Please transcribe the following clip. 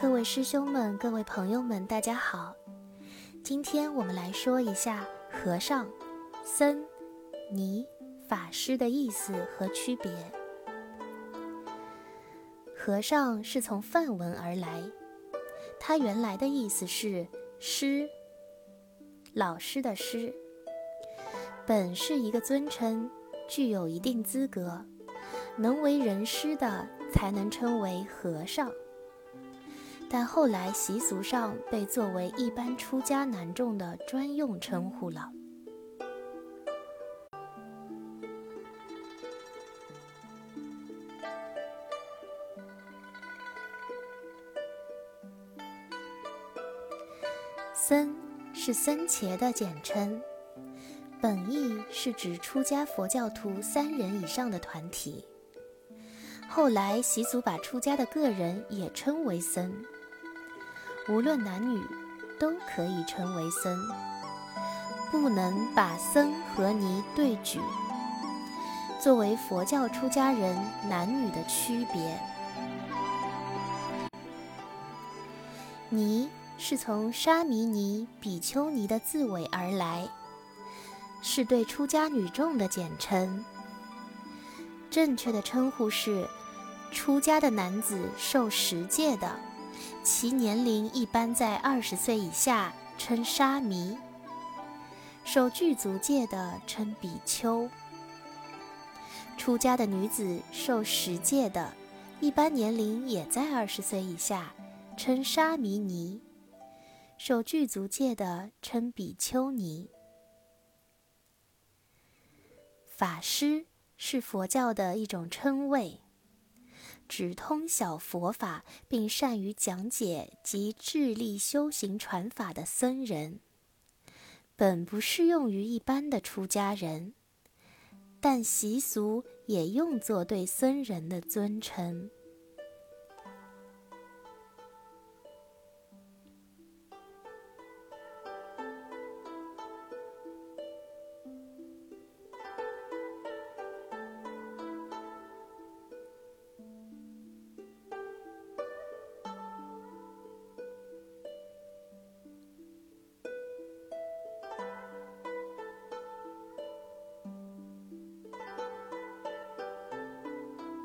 各位师兄们、各位朋友们，大家好。今天我们来说一下和尚、僧、尼、法师的意思和区别。和尚是从梵文而来，它原来的意思是师，老师的师，本是一个尊称，具有一定资格，能为人师的才能称为和尚。但后来习俗上被作为一般出家男众的专用称呼了。僧是僧伽的简称，本意是指出家佛教徒三人以上的团体。后来习俗把出家的个人也称为僧。无论男女，都可以称为僧，不能把僧和尼对举，作为佛教出家人男女的区别。尼是从沙弥尼、比丘尼的字尾而来，是对出家女众的简称。正确的称呼是：出家的男子受十戒的。其年龄一般在二十岁以下，称沙弥；受具足戒的称比丘。出家的女子受十戒的，一般年龄也在二十岁以下，称沙弥尼；受具足戒的称比丘尼。法师是佛教的一种称谓。只通晓佛法，并善于讲解及致力修行传法的僧人，本不适用于一般的出家人，但习俗也用作对僧人的尊称。